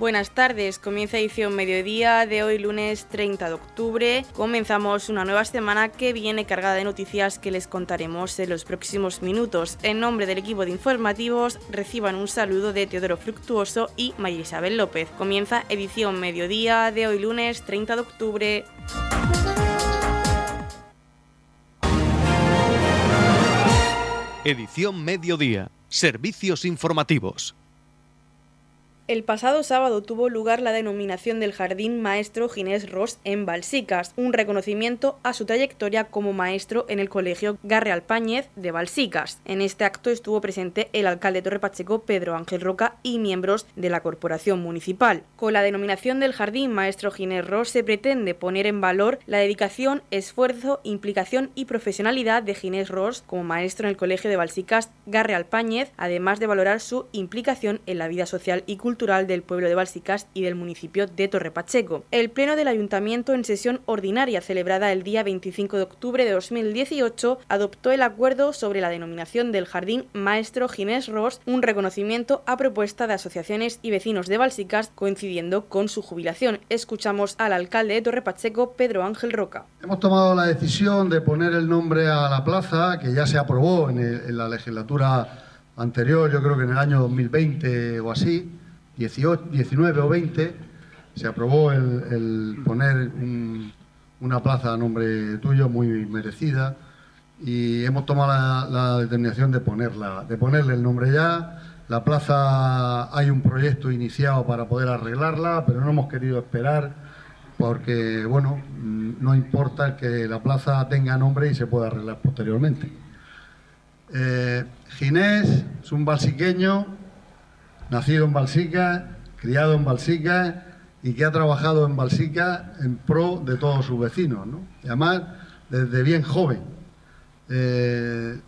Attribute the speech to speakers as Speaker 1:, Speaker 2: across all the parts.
Speaker 1: Buenas tardes, comienza edición mediodía de hoy lunes 30 de octubre. Comenzamos una nueva semana que viene cargada de noticias que les contaremos en los próximos minutos. En nombre del equipo de informativos reciban un saludo de Teodoro Fructuoso y María Isabel López. Comienza edición mediodía de hoy lunes 30 de octubre.
Speaker 2: Edición mediodía. Servicios informativos.
Speaker 1: El pasado sábado tuvo lugar la denominación del Jardín Maestro Ginés Ross en Balsicas, un reconocimiento a su trayectoria como maestro en el Colegio Garre Alpáñez de Balsicas. En este acto estuvo presente el alcalde Torre Pacheco, Pedro Ángel Roca, y miembros de la corporación municipal. Con la denominación del Jardín Maestro Ginés Ross se pretende poner en valor la dedicación, esfuerzo, implicación y profesionalidad de Ginés Ross como maestro en el Colegio de Balsicas Garre Alpáñez, además de valorar su implicación en la vida social y cultural del pueblo de Balsicas y del municipio de Torrepacheco. El Pleno del Ayuntamiento en sesión ordinaria celebrada el día 25 de octubre de 2018 adoptó el acuerdo sobre la denominación del Jardín Maestro Ginés Ross, un reconocimiento a propuesta de asociaciones y vecinos de Balsicas coincidiendo con su jubilación. Escuchamos al alcalde de Torrepacheco, Pedro Ángel Roca.
Speaker 3: Hemos tomado la decisión de poner el nombre a la plaza, que ya se aprobó en, en la legislatura anterior, yo creo que en el año 2020 o así, 19 o 20 se aprobó el, poner una plaza a nombre tuyo muy merecida y hemos tomado la, determinación de ponerla, de ponerle el nombre ya. La plaza hay un proyecto iniciado para poder arreglarla, pero no hemos querido esperar porque, bueno, no importa que la plaza tenga nombre y se pueda arreglar posteriormente. Eh, Ginés es un balsiqueño nacido en Balsica, criado en Balsica y que ha trabajado en Balsica en pro de todos sus vecinos, ¿no? Y además desde bien joven. Eh,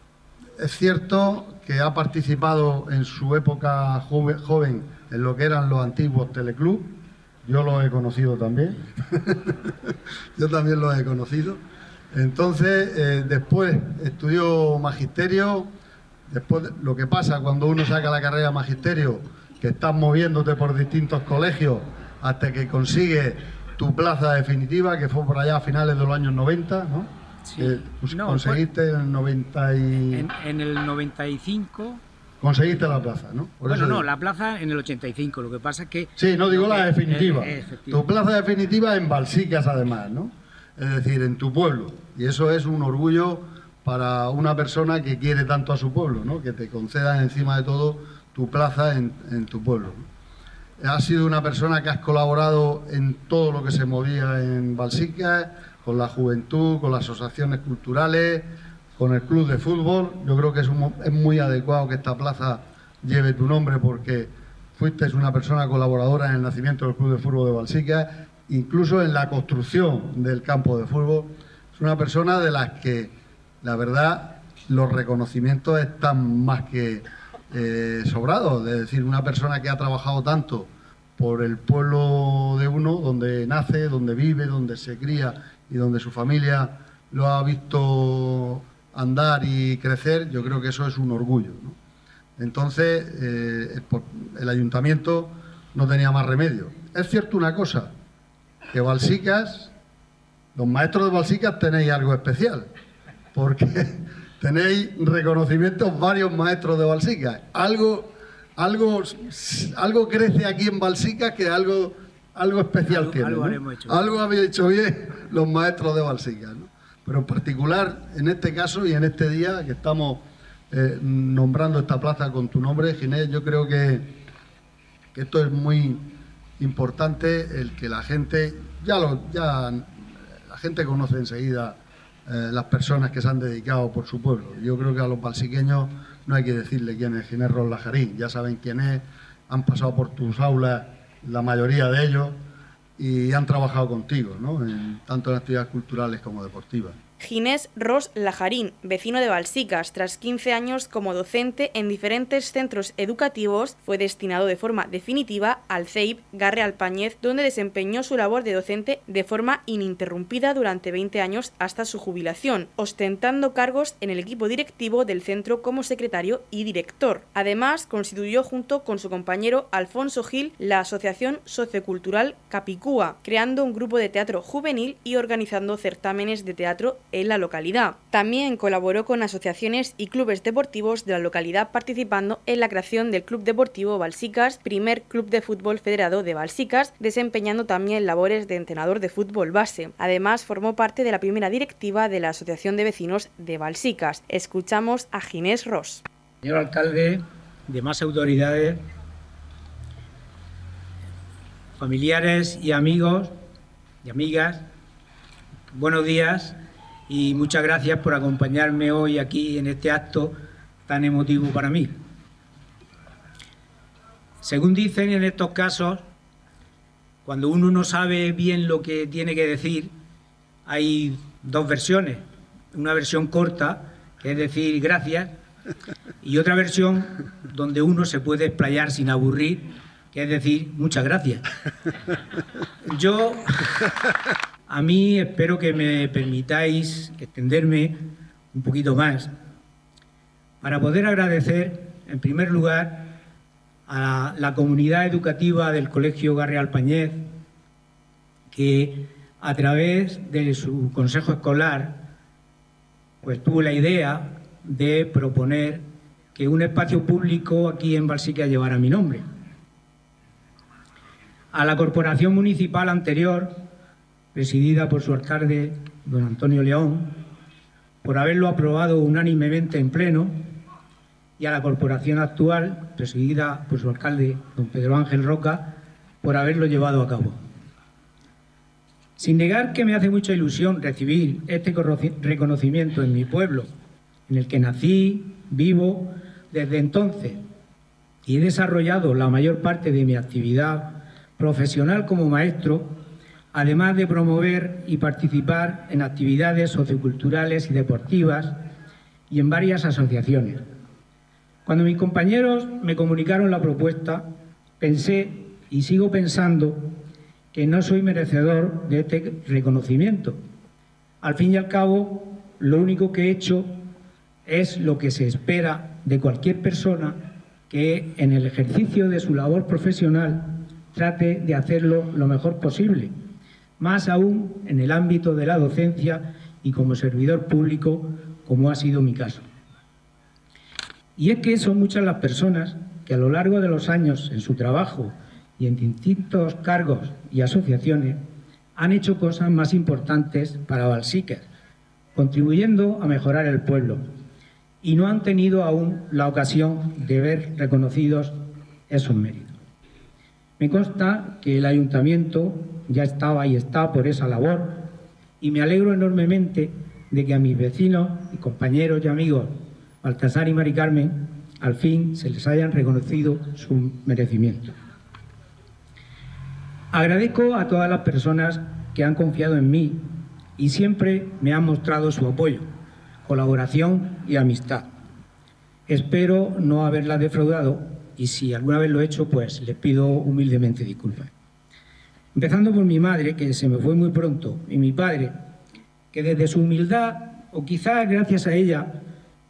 Speaker 3: es cierto que ha participado en su época joven, en lo que eran los antiguos teleclub. Yo lo he conocido también. Yo también lo he conocido. Entonces, eh, después estudió magisterio Después, lo que pasa cuando uno saca la carrera magisterio, que estás moviéndote por distintos colegios hasta que consigue tu plaza definitiva, que fue por allá a finales de los años 90, ¿no? Sí. Pues, conseguiste en el 90
Speaker 4: y... en, el 95
Speaker 3: conseguiste la plaza, ¿no?
Speaker 4: bueno, no, la plaza en el 85, lo que pasa es que...
Speaker 3: Sí, no digo la definitiva. tu plaza definitiva en Balsicas, además, ¿no? Es decir, en tu pueblo. Y eso es un orgullo para una persona que quiere tanto a su pueblo, ¿no? que te concedan encima de todo tu plaza en, tu pueblo. Has sido una persona que has colaborado en todo lo que se movía en Balsica, con la juventud, con las asociaciones culturales, con el club de fútbol. Yo creo que es, es muy adecuado que esta plaza lleve tu nombre porque fuiste una persona colaboradora en el nacimiento del club de fútbol de Balsica, incluso en la construcción del campo de fútbol. Es una persona de las que la verdad, los reconocimientos están más que eh, sobrados. Es decir, una persona que ha trabajado tanto por el pueblo de uno, donde nace, donde vive, donde se cría y donde su familia lo ha visto andar y crecer, yo creo que eso es un orgullo. Entonces, eh, el ayuntamiento no tenía más remedio. Es cierto una cosa, que Balsicas, los maestros de Balsicas tenéis algo especial porque tenéis reconocimientos varios maestros de Balsica. Algo, algo, algo crece aquí en Balsica que algo, algo especial tiene. Algo, habéis hecho bien los maestros de Balsica. Pero en particular, en este caso y en este día que estamos eh, nombrando esta plaza con tu nombre, Ginés, yo creo que, que esto es muy importante, el que la gente, ya, lo, ya la gente conoce enseguida eh, las personas que se han dedicado por su pueblo. Yo creo que a los balsiqueños no hay que decirle quién es Ginés Lajarín, ya saben quién es, han pasado por tus aulas la mayoría de ellos y han trabajado contigo, ¿no? tanto en actividades culturales como deportivas.
Speaker 1: Ginés Ros Lajarín, vecino de Balsicas, tras 15 años como docente en diferentes centros educativos, fue destinado de forma definitiva al CEIP Garre Alpañez, donde desempeñó su labor de docente de forma ininterrumpida durante 20 años hasta su jubilación, ostentando cargos en el equipo directivo del centro como secretario y director. Además, constituyó junto con su compañero Alfonso Gil la Asociación Sociocultural Capicúa, creando un grupo de teatro juvenil y organizando certámenes de teatro en la localidad. También colaboró con asociaciones y clubes deportivos de la localidad participando en la creación del Club Deportivo Balsicas, primer club de fútbol federado de Balsicas, desempeñando también labores de entrenador de fútbol base. Además, formó parte de la primera directiva de la Asociación de Vecinos de Balsicas. Escuchamos a Ginés Ross.
Speaker 4: Señor alcalde, demás autoridades, familiares y amigos y amigas, buenos días y muchas gracias por acompañarme hoy aquí en este acto tan emotivo para mí. Según dicen en estos casos, cuando uno no sabe bien lo que tiene que decir, hay dos versiones. Una versión corta, que es decir gracias, y otra versión donde uno se puede explayar sin aburrir, que es decir muchas gracias. Yo a mí espero que me permitáis extenderme un poquito más para poder agradecer, en primer lugar, a la comunidad educativa del Colegio Garreal Pañez, que a través de su consejo escolar pues tuvo la idea de proponer que un espacio público aquí en Balsica llevara mi nombre. A la corporación municipal anterior, presidida por su alcalde, don Antonio León, por haberlo aprobado unánimemente en pleno, y a la corporación actual, presidida por su alcalde, don Pedro Ángel Roca, por haberlo llevado a cabo. Sin negar que me hace mucha ilusión recibir este reconocimiento en mi pueblo, en el que nací, vivo desde entonces y he desarrollado la mayor parte de mi actividad profesional como maestro además de promover y participar en actividades socioculturales y deportivas y en varias asociaciones. Cuando mis compañeros me comunicaron la propuesta, pensé y sigo pensando que no soy merecedor de este reconocimiento. Al fin y al cabo, lo único que he hecho es lo que se espera de cualquier persona que en el ejercicio de su labor profesional trate de hacerlo lo mejor posible más aún en el ámbito de la docencia y como servidor público, como ha sido mi caso. Y es que son muchas las personas que a lo largo de los años en su trabajo y en distintos cargos y asociaciones han hecho cosas más importantes para Balsicas, contribuyendo a mejorar el pueblo, y no han tenido aún la ocasión de ver reconocidos esos méritos. Me consta que el ayuntamiento ya estaba y está por esa labor y me alegro enormemente de que a mis vecinos y compañeros y amigos Baltasar y Mari Carmen al fin se les hayan reconocido su merecimiento. Agradezco a todas las personas que han confiado en mí y siempre me han mostrado su apoyo, colaboración y amistad. Espero no haberla defraudado y si alguna vez lo he hecho, pues les pido humildemente disculpas. Empezando por mi madre, que se me fue muy pronto, y mi padre, que desde su humildad, o quizás gracias a ella,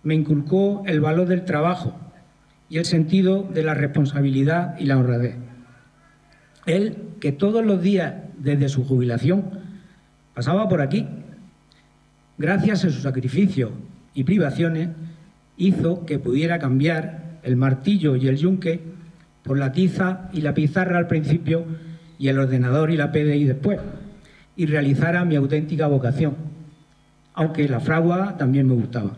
Speaker 4: me inculcó el valor del trabajo y el sentido de la responsabilidad y la honradez. Él, que todos los días desde su jubilación pasaba por aquí, gracias a su sacrificio y privaciones, hizo que pudiera cambiar el martillo y el yunque por la tiza y la pizarra al principio y el ordenador y la PDI después, y realizara mi auténtica vocación, aunque la fragua también me gustaba.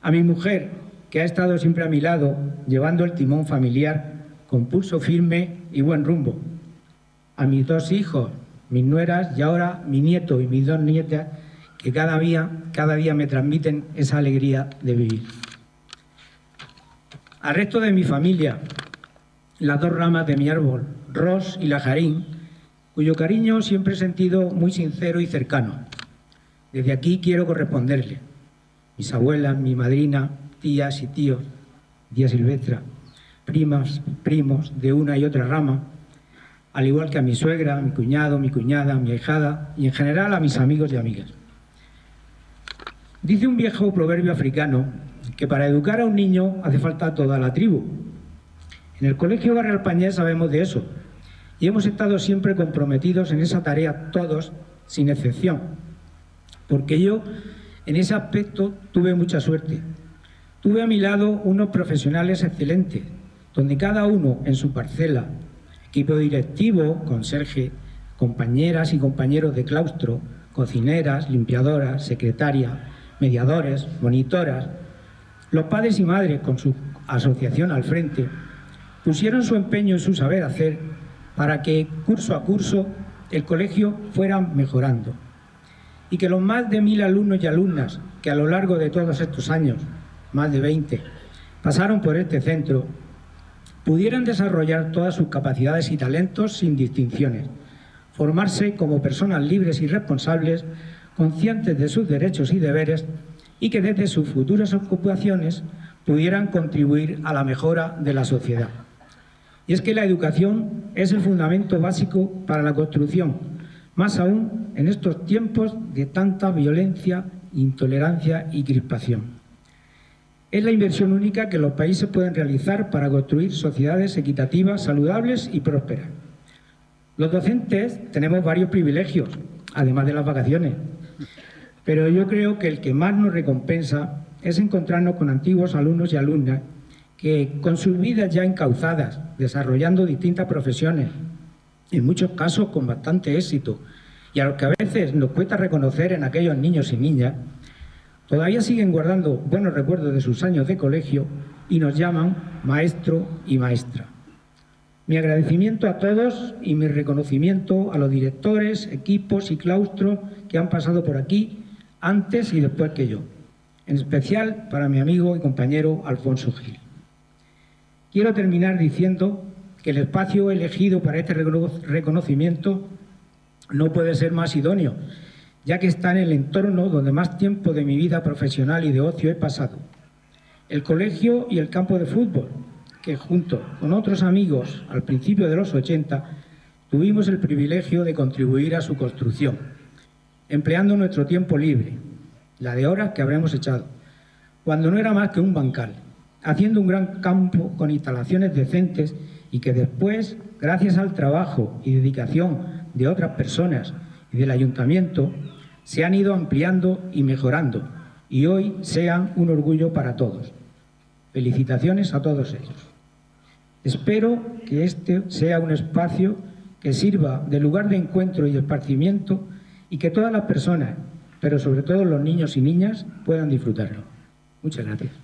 Speaker 4: A mi mujer, que ha estado siempre a mi lado, llevando el timón familiar con pulso firme y buen rumbo. A mis dos hijos, mis nueras y ahora mi nieto y mis dos nietas, que cada día, cada día me transmiten esa alegría de vivir. Al resto de mi familia, las dos ramas de mi árbol, Ros y Lajarín, cuyo cariño siempre he sentido muy sincero y cercano. Desde aquí quiero corresponderle. Mis abuelas, mi madrina, tías y tíos, tía Silvestra, primas, primos de una y otra rama, al igual que a mi suegra, mi cuñado, mi cuñada, mi ahijada y en general a mis amigos y amigas. Dice un viejo proverbio africano que para educar a un niño hace falta toda la tribu. En el Colegio Barrio Alpañés sabemos de eso y hemos estado siempre comprometidos en esa tarea todos, sin excepción, porque yo en ese aspecto tuve mucha suerte. Tuve a mi lado unos profesionales excelentes, donde cada uno en su parcela, equipo directivo, conserje, compañeras y compañeros de claustro, cocineras, limpiadoras, secretaria, mediadores, monitoras, los padres y madres con su asociación al frente, pusieron su empeño y su saber hacer para que curso a curso el colegio fuera mejorando y que los más de mil alumnos y alumnas que a lo largo de todos estos años, más de 20, pasaron por este centro, pudieran desarrollar todas sus capacidades y talentos sin distinciones, formarse como personas libres y responsables, conscientes de sus derechos y deberes y que desde sus futuras ocupaciones pudieran contribuir a la mejora de la sociedad. Y es que la educación es el fundamento básico para la construcción, más aún en estos tiempos de tanta violencia, intolerancia y crispación. Es la inversión única que los países pueden realizar para construir sociedades equitativas, saludables y prósperas. Los docentes tenemos varios privilegios, además de las vacaciones, pero yo creo que el que más nos recompensa es encontrarnos con antiguos alumnos y alumnas que con sus vidas ya encauzadas, desarrollando distintas profesiones, en muchos casos con bastante éxito, y a los que a veces nos cuesta reconocer en aquellos niños y niñas, todavía siguen guardando buenos recuerdos de sus años de colegio y nos llaman maestro y maestra. Mi agradecimiento a todos y mi reconocimiento a los directores, equipos y claustros que han pasado por aquí antes y después que yo, en especial para mi amigo y compañero Alfonso Gil. Quiero terminar diciendo que el espacio elegido para este reconocimiento no puede ser más idóneo, ya que está en el entorno donde más tiempo de mi vida profesional y de ocio he pasado. El colegio y el campo de fútbol, que junto con otros amigos al principio de los 80 tuvimos el privilegio de contribuir a su construcción, empleando nuestro tiempo libre, la de horas que habremos echado, cuando no era más que un bancal haciendo un gran campo con instalaciones decentes y que después, gracias al trabajo y dedicación de otras personas y del ayuntamiento, se han ido ampliando y mejorando y hoy sean un orgullo para todos. Felicitaciones a todos ellos. Espero que este sea un espacio que sirva de lugar de encuentro y esparcimiento y que todas las personas, pero sobre todo los niños y niñas, puedan disfrutarlo. Muchas gracias.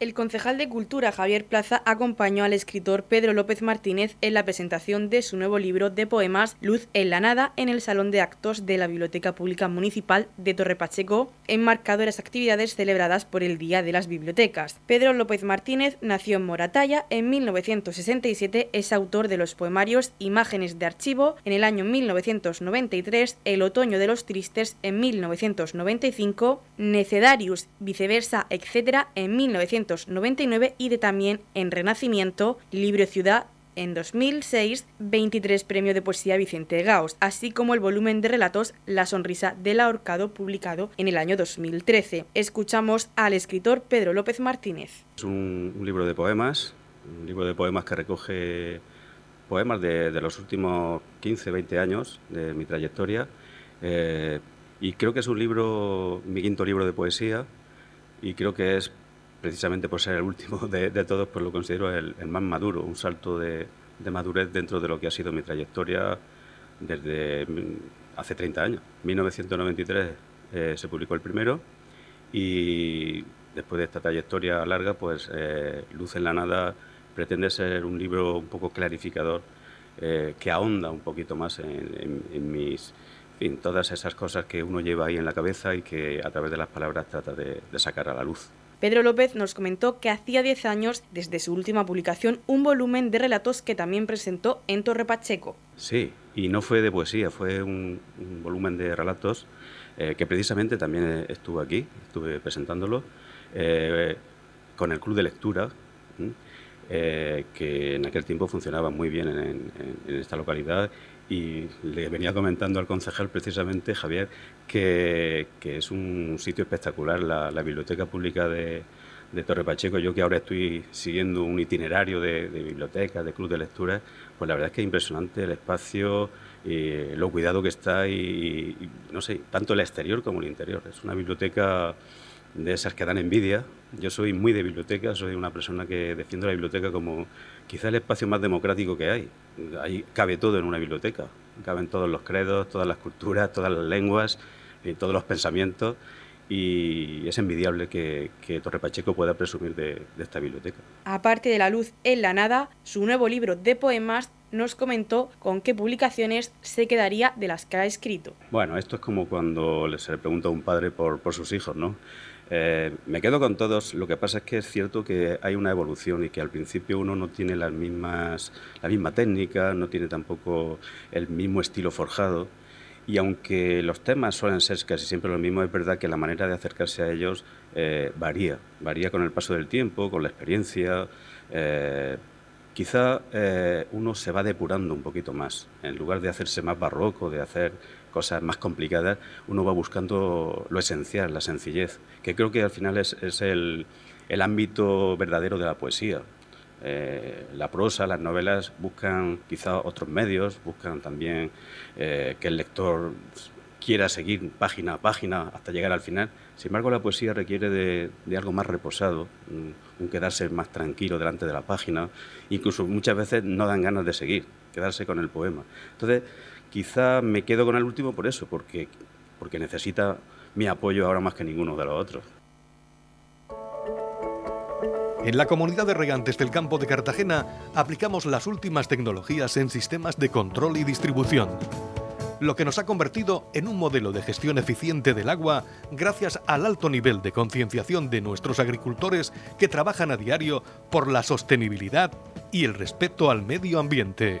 Speaker 1: El concejal de Cultura Javier Plaza acompañó al escritor Pedro López Martínez en la presentación de su nuevo libro de poemas Luz en la Nada en el Salón de Actos de la Biblioteca Pública Municipal de Torre Pacheco, enmarcado en las actividades celebradas por el Día de las Bibliotecas. Pedro López Martínez nació en Moratalla en 1967, es autor de los poemarios Imágenes de Archivo en el año 1993, El Otoño de los Tristes en 1995, Necedarius, Viceversa, etc. en 1995 1999 y de también en Renacimiento, Libro Ciudad en 2006, 23 Premio de Poesía Vicente Gaos, así como el volumen de relatos La Sonrisa del Ahorcado, publicado en el año 2013. Escuchamos al escritor Pedro López Martínez.
Speaker 5: Es un, libro de poemas, un libro de poemas que recoge poemas de, los últimos 15, 20 años de mi trayectoria. Eh, y creo que es un libro, mi quinto libro de poesía, y creo que es precisamente por ser el último de, todos, pues lo considero el, más maduro, un salto de, madurez dentro de lo que ha sido mi trayectoria desde hace 30 años. 1993 eh, se publicó el primero y después de esta trayectoria larga, pues eh, Luz en la Nada pretende ser un libro un poco clarificador eh, que ahonda un poquito más en, mis... En todas esas cosas que uno lleva ahí en la cabeza y que a través de las palabras trata de sacar a la luz.
Speaker 1: Pedro López nos comentó que hacía 10 años, desde su última publicación, un volumen de relatos que también presentó en Torre Pacheco.
Speaker 5: Sí, y no fue de poesía, fue un, volumen de relatos eh, que precisamente también estuvo aquí, estuve presentándolo, eh, con el Club de Lectura, eh, que en aquel tiempo funcionaba muy bien en, esta localidad y le venía comentando al concejal precisamente, Javier, que, es un sitio espectacular, la, biblioteca pública de, Torre Pacheco. Yo que ahora estoy siguiendo un itinerario de, de bibliotecas, de club de lectura, pues la verdad es que es impresionante el espacio, y lo cuidado que está y, no sé, tanto el exterior como el interior. Es una biblioteca de esas que dan envidia. Yo soy muy de biblioteca, soy una persona que defiende la biblioteca como quizá el espacio más democrático que hay. Ahí cabe todo en una biblioteca, caben todos los credos, todas las culturas, todas las lenguas, y todos los pensamientos y es envidiable que, Torre Pacheco pueda presumir de, de, esta biblioteca.
Speaker 1: Aparte de La Luz en la Nada, su nuevo libro de poemas nos comentó con qué publicaciones se quedaría de las que ha escrito.
Speaker 5: Bueno, esto es como cuando se le pregunta a un padre por, por sus hijos, ¿no? Eh, me quedo con todos, lo que pasa es que es cierto que hay una evolución y que al principio uno no tiene las mismas, la misma técnica, no tiene tampoco el mismo estilo forjado. Y aunque los temas suelen ser casi siempre los mismos, es verdad que la manera de acercarse a ellos eh, varía, varía con el paso del tiempo, con la experiencia. Eh, quizá uno se va depurando un poquito más, en lugar de hacerse más barroco, de hacer cosas más complicadas, uno va buscando lo esencial, la sencillez, que creo que al final es, el, ámbito verdadero de la poesía. Eh, la prosa, las novelas buscan quizá otros medios, buscan también eh, que el lector quiera seguir página a página hasta llegar al final. Sin embargo, la poesía requiere de, algo más reposado, un, quedarse más tranquilo delante de la página, incluso muchas veces no dan ganas de seguir, quedarse con el poema. Entonces, Quizá me quedo con el último por eso, porque, porque necesita mi apoyo ahora más que ninguno de los otros.
Speaker 2: En la comunidad de regantes del campo de Cartagena aplicamos las últimas tecnologías en sistemas de control y distribución, lo que nos ha convertido en un modelo de gestión eficiente del agua gracias al alto nivel de concienciación de nuestros agricultores que trabajan a diario por la sostenibilidad y el respeto al medio ambiente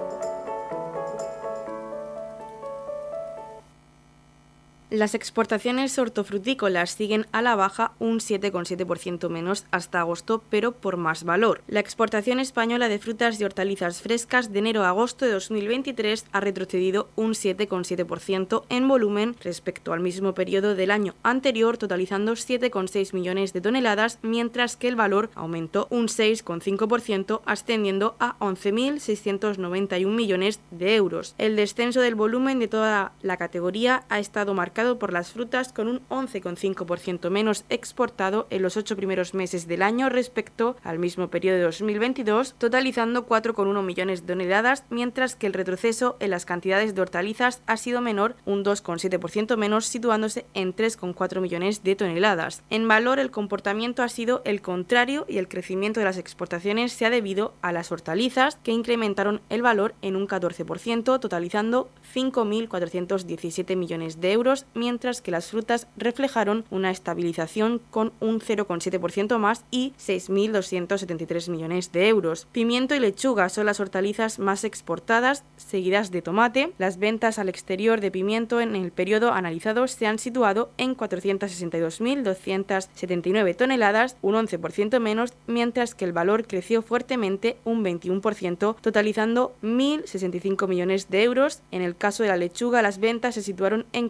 Speaker 1: Las exportaciones hortofrutícolas siguen a la baja un 7,7% menos hasta agosto, pero por más valor. La exportación española de frutas y hortalizas frescas de enero a agosto de 2023 ha retrocedido un 7,7% en volumen respecto al mismo periodo del año anterior, totalizando 7,6 millones de toneladas, mientras que el valor aumentó un 6,5%, ascendiendo a 11.691 millones de euros. El descenso del volumen de toda la categoría ha estado marcado por las frutas con un 11,5% menos exportado en los ocho primeros meses del año respecto al mismo periodo de 2022, totalizando 4,1 millones de toneladas, mientras que el retroceso en las cantidades de hortalizas ha sido menor, un 2,7% menos, situándose en 3,4 millones de toneladas. En valor, el comportamiento ha sido el contrario y el crecimiento de las exportaciones se ha debido a las hortalizas, que incrementaron el valor en un 14%, totalizando 5.417 millones de euros, mientras que las frutas reflejaron una estabilización con un 0,7% más y 6.273 millones de euros. Pimiento y lechuga son las hortalizas más exportadas, seguidas de tomate. Las ventas al exterior de pimiento en el periodo analizado se han situado en 462.279 toneladas, un 11% menos, mientras que el valor creció fuertemente un 21%, totalizando 1.065 millones de euros. En el caso de la lechuga, las ventas se situaron en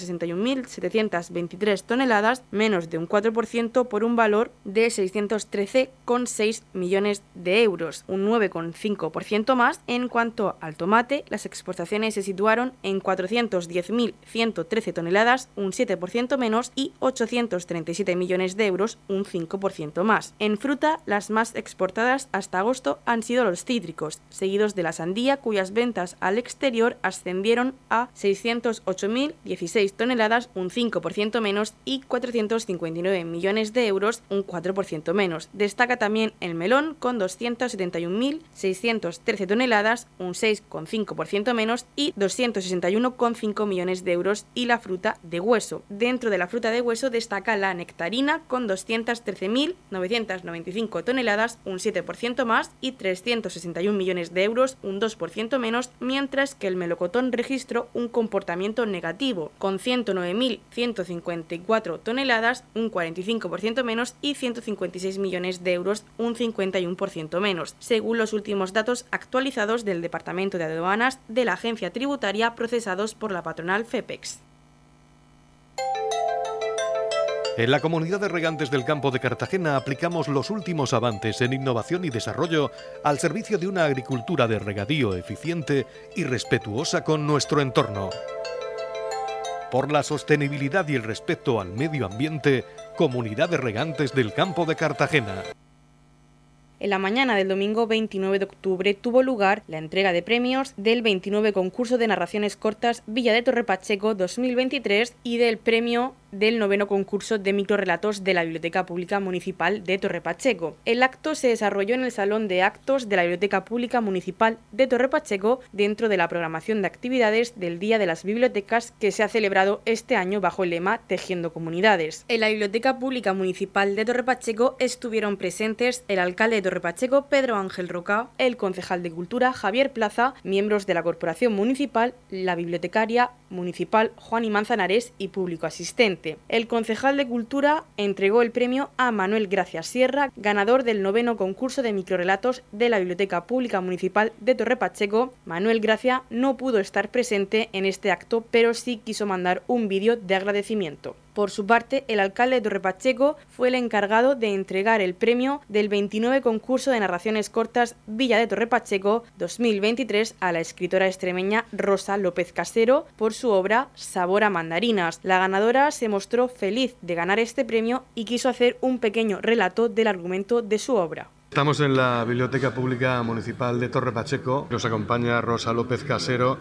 Speaker 1: 461.723 toneladas, menos de un 4% por un valor de 613,6 millones de euros, un 9,5% más. En cuanto al tomate, las exportaciones se situaron en 410.113 toneladas, un 7% menos, y 837 millones de euros, un 5% más. En fruta, las más exportadas hasta agosto han sido los cítricos, seguidos de la sandía, cuyas ventas al exterior ascendieron a 608.016 6 toneladas, un 5% menos, y 459 millones de euros, un 4% menos. Destaca también el melón, con 271.613 toneladas, un 6,5% menos, y 261,5 millones de euros, y la fruta de hueso. Dentro de la fruta de hueso destaca la nectarina, con 213.995 toneladas, un 7% más, y 361 millones de euros, un 2% menos, mientras que el melocotón registró un comportamiento negativo, con 109.154 toneladas, un 45% menos, y 156 millones de euros, un 51% menos, según los últimos datos actualizados del Departamento de Aduanas de la Agencia Tributaria procesados por la patronal FEPEX.
Speaker 2: En la comunidad de regantes del campo de Cartagena aplicamos los últimos avances en innovación y desarrollo al servicio de una agricultura de regadío eficiente y respetuosa con nuestro entorno. Por la sostenibilidad y el respeto al medio ambiente, Comunidad de Regantes del Campo de Cartagena.
Speaker 1: En la mañana del domingo 29 de octubre tuvo lugar la entrega de premios del 29 concurso de narraciones cortas Villa de Torre Pacheco 2023 y del premio del noveno concurso de microrelatos de la Biblioteca Pública Municipal de Torre Pacheco. El acto se desarrolló en el Salón de Actos de la Biblioteca Pública Municipal de Torre Pacheco dentro de la programación de actividades del Día de las Bibliotecas que se ha celebrado este año bajo el lema Tejiendo Comunidades. En la Biblioteca Pública Municipal de Torre Pacheco estuvieron presentes el alcalde de Torre Pacheco, Pedro Ángel Roca, el concejal de Cultura, Javier Plaza, miembros de la Corporación Municipal, la bibliotecaria municipal Juan y Manzanares y público asistente. El concejal de Cultura entregó el premio a Manuel Gracia Sierra, ganador del noveno concurso de microrelatos de la Biblioteca Pública Municipal de Torre Pacheco. Manuel Gracia no pudo estar presente en este acto, pero sí quiso mandar un vídeo de agradecimiento. Por su parte, el alcalde de Torrepacheco fue el encargado de entregar el premio del 29 concurso de narraciones cortas Villa de Torrepacheco 2023 a la escritora extremeña Rosa López Casero por su obra Sabor a mandarinas. La ganadora se mostró feliz de ganar este premio y quiso hacer un pequeño relato del argumento de su obra.
Speaker 6: Estamos en la Biblioteca Pública Municipal de Torre Pacheco. Nos acompaña Rosa López Casero,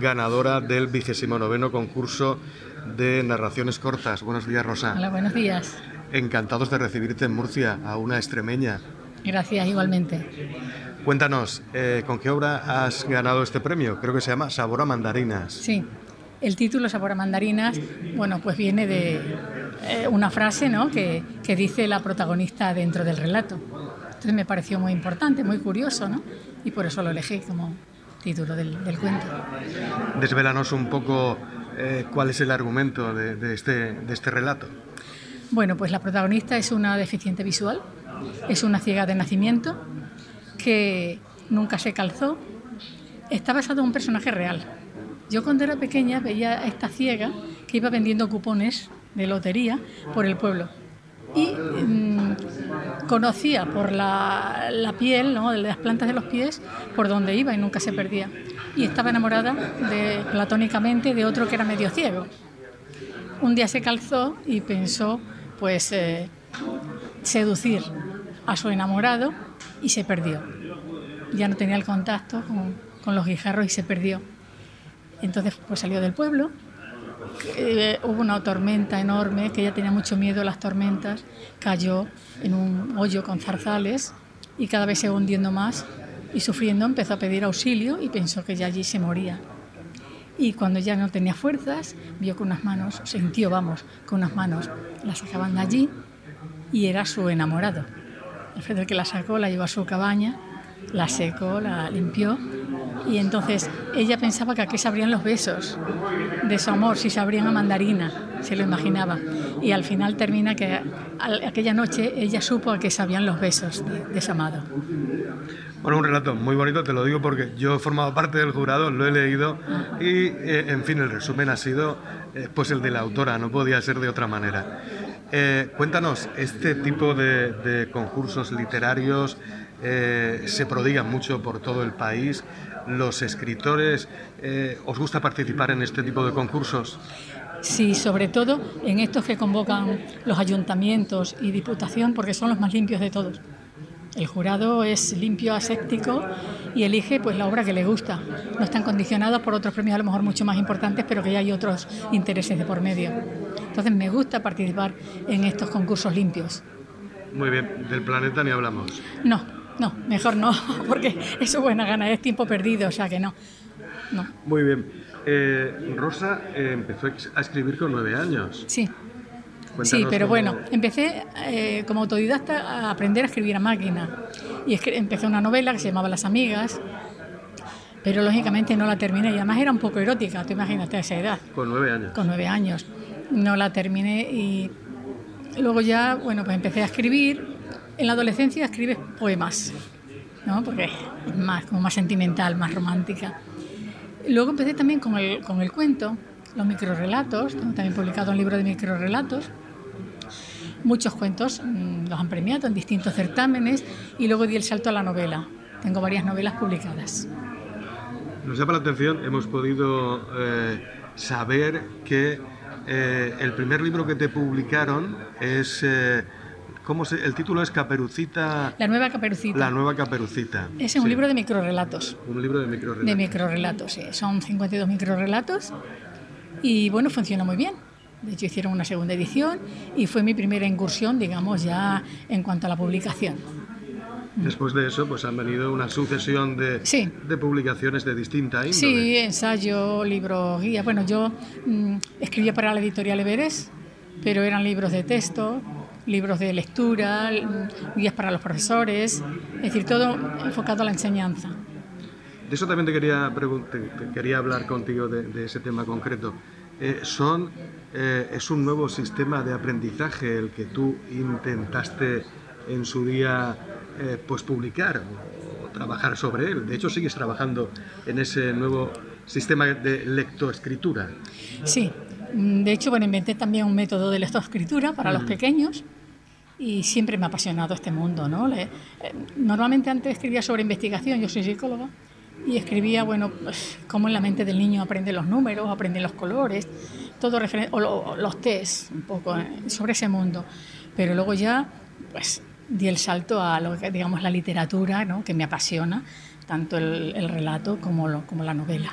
Speaker 6: ganadora del vigésimo noveno concurso de narraciones cortas. Buenos días, Rosa.
Speaker 7: Hola, buenos días.
Speaker 6: Encantados de recibirte en Murcia, a una extremeña.
Speaker 7: Gracias, igualmente.
Speaker 6: Cuéntanos, eh, ¿con qué obra has ganado este premio? Creo que se llama Sabor a Mandarinas.
Speaker 7: Sí, el título Sabor a Mandarinas, bueno, pues viene de eh, una frase ¿no? que, que dice la protagonista dentro del relato. Entonces me pareció muy importante, muy curioso, ¿no? Y por eso lo elegí como título del, del cuento.
Speaker 6: Desvélanos un poco eh, cuál es el argumento este, de este relato.
Speaker 7: Bueno, pues la protagonista es una deficiente visual, es una ciega de nacimiento que nunca se calzó. Está basado en un personaje real. Yo cuando era pequeña veía a esta ciega que iba vendiendo cupones de lotería por el pueblo y mmm, conocía por la, la piel, ¿no? de las plantas de los pies, por donde iba y nunca se perdía. Y estaba enamorada platónicamente de otro que era medio ciego. Un día se calzó y pensó, pues, eh, seducir a su enamorado y se perdió. Ya no tenía el contacto con, los guijarros y se perdió. Entonces, pues salió del pueblo eh, hubo una tormenta enorme, que ella tenía mucho miedo a las tormentas, cayó en un hoyo con zarzales y cada vez se hundiendo más y sufriendo empezó a pedir auxilio y pensó que ya allí se moría. Y cuando ya no tenía fuerzas, vio que unas manos, sintió, vamos, que unas manos la sacaban de allí y era su enamorado. El que la sacó, la llevó a su cabaña, la secó, la limpió y entonces ella pensaba que aquí se abrían los besos de su amor, si se abrían a mandarina, se lo imaginaba. Y al final termina que aquella noche ella supo que se abrían los besos de su amado.
Speaker 6: Bueno, un relato muy bonito, te lo digo porque yo he formado parte del jurado, lo he leído y, eh, en fin, el resumen ha sido eh, pues el de la autora, no podía ser de otra manera. Eh, cuéntanos, este tipo de, de concursos literarios se prodigan mucho por todo el país. ¿Los escritores os gusta participar en este tipo de concursos?
Speaker 7: Sí, sobre todo en estos que convocan los ayuntamientos y diputación, porque son los más limpios de todos. El jurado es limpio, aséptico y elige pues la obra que le gusta. No están condicionados por otros premios a lo mejor mucho más importantes, pero que ya hay otros intereses de por medio. Entonces me gusta participar en estos concursos limpios.
Speaker 6: Muy bien, del planeta ni hablamos.
Speaker 7: No, no, mejor no, porque eso es buena gana, es tiempo perdido, o sea que no. no.
Speaker 6: Muy bien. Eh, Rosa eh, empezó a escribir con nueve años.
Speaker 7: Sí. Sí, pero bueno, empecé eh, como autodidacta a aprender a escribir a máquina. Y es que empecé una novela que se llamaba Las Amigas, pero lógicamente no la terminé y además era un poco erótica, tú imagínate a esa edad.
Speaker 6: Con nueve años.
Speaker 7: Con nueve años. No la terminé y luego ya, bueno, pues empecé a escribir. En la adolescencia escribes poemas, ¿no? Porque es más, como más sentimental, más romántica. Luego empecé también con el, con el cuento, los microrelatos, tengo también publicado un libro de microrelatos. Muchos cuentos mm, los han premiado en distintos certámenes y luego di el salto a la novela. Tengo varias novelas publicadas.
Speaker 6: Nos llama la atención, hemos podido eh, saber que eh, el primer libro que te publicaron es... Eh, ¿Cómo se, el título es Caperucita.
Speaker 7: La nueva Caperucita.
Speaker 6: La nueva Caperucita.
Speaker 7: Es un libro de microrelatos.
Speaker 6: Un libro de microrelatos.
Speaker 7: De microrelatos, sí. Son 52 microrelatos y bueno, funcionó muy bien. De hecho, hicieron una segunda edición y fue mi primera incursión, digamos, ya en cuanto a la publicación.
Speaker 6: Después de eso, pues han venido una sucesión de, de publicaciones de distinta índole.
Speaker 7: Sí, ensayo, libro, guía. Bueno, yo mm, escribía para la editorial Everest, pero eran libros de texto, libros de lectura, guías para los profesores, es decir, todo enfocado a la enseñanza.
Speaker 6: De eso también te quería, quería hablar contigo de, ese tema concreto. Eh, son, eh, es un nuevo sistema de aprendizaje el que tú intentaste en su día eh, pues publicar o, trabajar sobre él. De hecho, sigues trabajando en ese nuevo sistema de lectoescritura.
Speaker 7: Sí, mm, de hecho, bueno, inventé también un método de lectoescritura para los mm. pequeños y siempre me ha apasionado este mundo. ¿no? Eh, normalmente antes escribía sobre investigación, yo soy psicóloga, y escribía, bueno, pues, cómo en la mente del niño aprende los números, aprende los colores, todo o, los test, un poco eh, sobre ese mundo. Pero luego ya, pues, di el salto a lo que, digamos, la literatura, ¿no? que me apasiona, tanto el, relato como, como la novela.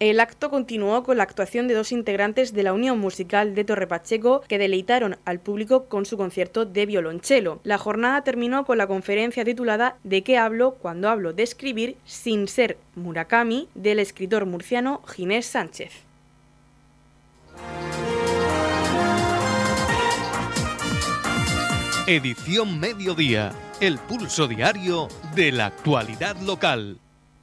Speaker 1: El acto continuó con la actuación de dos integrantes de la Unión Musical de Torre Pacheco que deleitaron al público con su concierto de violonchelo. La jornada terminó con la conferencia titulada ¿De qué hablo cuando hablo de escribir sin ser Murakami? del escritor murciano Ginés Sánchez.
Speaker 2: Edición Mediodía, el pulso diario de la actualidad local.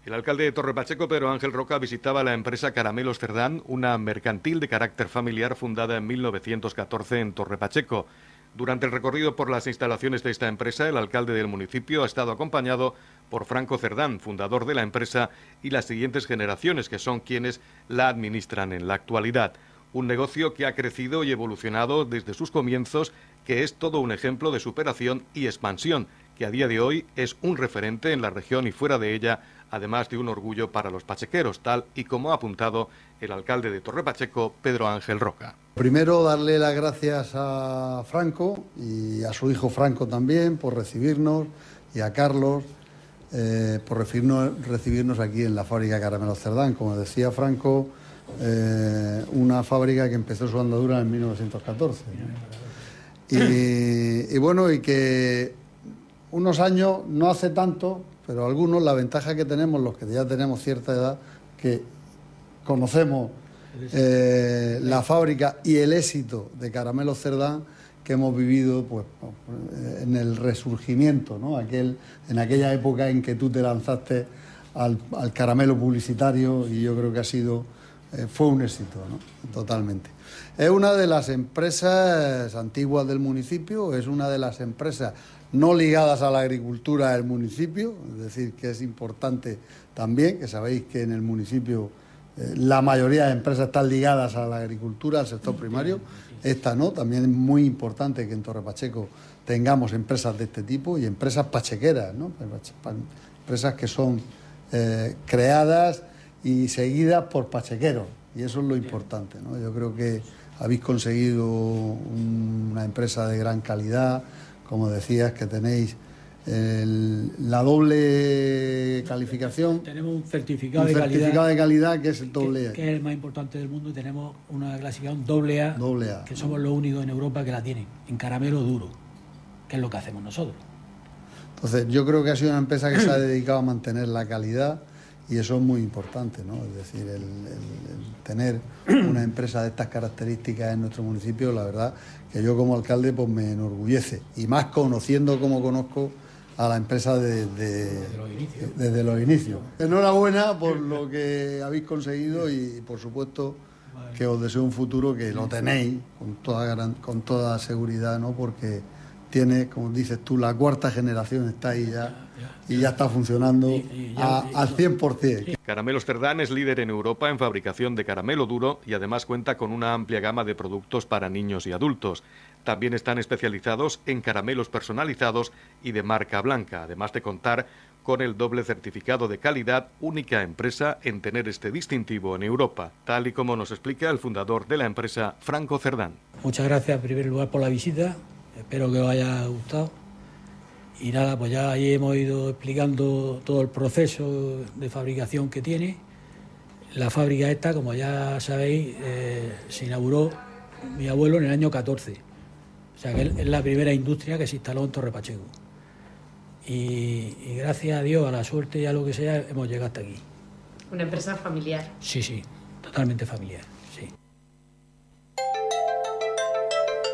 Speaker 6: El alcalde de Torre Pacheco, Pedro Ángel Roca, visitaba la empresa Caramelos Cerdán, una mercantil de carácter familiar fundada en 1914 en Torre Pacheco. Durante el recorrido por las instalaciones de esta empresa, el alcalde del municipio ha estado acompañado por Franco Cerdán, fundador de la empresa, y las siguientes generaciones, que son quienes la administran en la actualidad. Un negocio que ha crecido y evolucionado desde sus comienzos, que es todo un ejemplo de superación y expansión, que a día de hoy es un referente en la región y fuera de ella además de un orgullo para los pachequeros, tal y como ha apuntado el alcalde de Torre Pacheco, Pedro Ángel Roca.
Speaker 3: Primero, darle las gracias a Franco y a su hijo Franco también por recibirnos y a Carlos eh, por recibirnos, aquí en la fábrica Caramelo Cerdán. Como decía Franco, eh, una fábrica que empezó su andadura en 1914. y bueno, y que unos años, no hace tanto, pero algunos la ventaja que tenemos, los que ya tenemos cierta edad, que conocemos eh, la fábrica y el éxito de Caramelo Cerdán que hemos vivido pues, en el resurgimiento, ¿no? Aquel, en aquella época en que tú te lanzaste al, caramelo publicitario y yo creo que ha sido, eh, fue un éxito, ¿no? totalmente. Es una de las empresas antiguas del municipio, es una de las empresas no ligadas a la agricultura del municipio, es decir, que es importante también, que sabéis que en el municipio eh, la mayoría de empresas están ligadas a la agricultura, al sector primario, esta no, también es muy importante que en Torre Pacheco tengamos empresas de este tipo y empresas pachequeras, ¿no? empresas que son eh, creadas y seguidas por pachequeros, y eso es lo importante. ¿no? Yo creo que habéis conseguido una empresa de gran calidad, como decías, que tenéis la doble calificación.
Speaker 8: Tenemos un certificado,
Speaker 3: de,
Speaker 8: calidad,
Speaker 3: de calidad que es el doble
Speaker 8: A. Que es el más importante del mundo y tenemos una clasificación doble A, doble A. que somos los únicos en Europa que la tienen, en caramelo duro, que es lo que hacemos nosotros.
Speaker 3: Entonces, yo creo que ha sido una empresa que se ha dedicado a mantener la calidad y eso es muy importante, ¿no? Es decir, el, tener una empresa de estas características en nuestro municipio, la verdad que yo como alcalde pues me enorgullece y más conociendo como conozco a la empresa desde, los inicios. Enhorabuena por lo que habéis conseguido y por supuesto que os deseo un futuro que lo tenéis con toda, con toda seguridad, ¿no? porque tiene, como dices tú, la cuarta generación está ahí ya y ya está funcionando al 100%.
Speaker 2: Caramelos Cerdán es líder en Europa en fabricación de caramelo duro y además cuenta con una amplia gama de productos para niños y adultos. También están especializados en caramelos personalizados y de marca blanca, además de contar con el doble certificado de calidad, única empresa en tener este distintivo en Europa, tal y como nos explica el fundador de la empresa, Franco Cerdán.
Speaker 8: Muchas gracias en primer lugar por la visita, espero que os haya gustado y nada, pues ya ahí hemos ido explicando todo el proceso de fabricación que tiene. La fábrica esta, como ya sabéis, eh, se inauguró mi abuelo en el año 14. O sea que es la primera industria que se instaló en Torre Pacheco. Y, y gracias a Dios, a la suerte y a lo que sea, hemos llegado hasta aquí.
Speaker 1: Una empresa familiar.
Speaker 8: Sí, sí, totalmente familiar.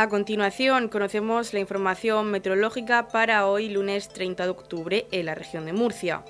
Speaker 1: A continuación, conocemos la información meteorológica para hoy, lunes 30 de octubre, en la región de Murcia.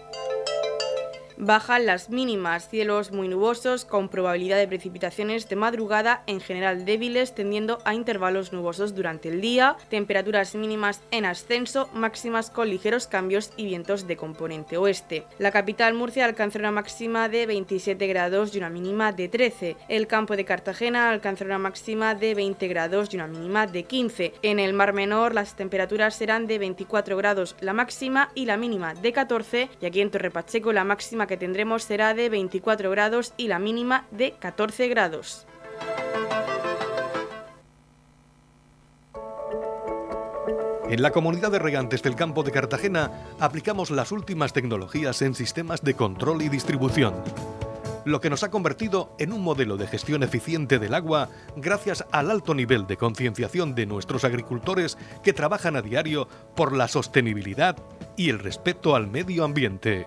Speaker 1: Bajan las mínimas, cielos muy nubosos con probabilidad de precipitaciones de madrugada en general débiles tendiendo a intervalos nubosos durante el día, temperaturas mínimas en ascenso, máximas con ligeros cambios y vientos de componente oeste. La capital Murcia alcanzó una máxima de 27 grados y una mínima de 13. El campo de Cartagena alcanzó una máxima de 20 grados y una mínima de 15. En el Mar Menor las temperaturas serán de 24 grados la máxima y la mínima de 14 y aquí en Torre Pacheco la máxima que tendremos será de 24 grados y la mínima de 14 grados.
Speaker 2: En la comunidad de regantes del campo de Cartagena aplicamos las últimas tecnologías en sistemas de control y distribución, lo que nos ha convertido en un modelo de gestión eficiente del agua gracias al alto nivel de concienciación de nuestros agricultores que trabajan a diario por la sostenibilidad y el respeto al medio ambiente.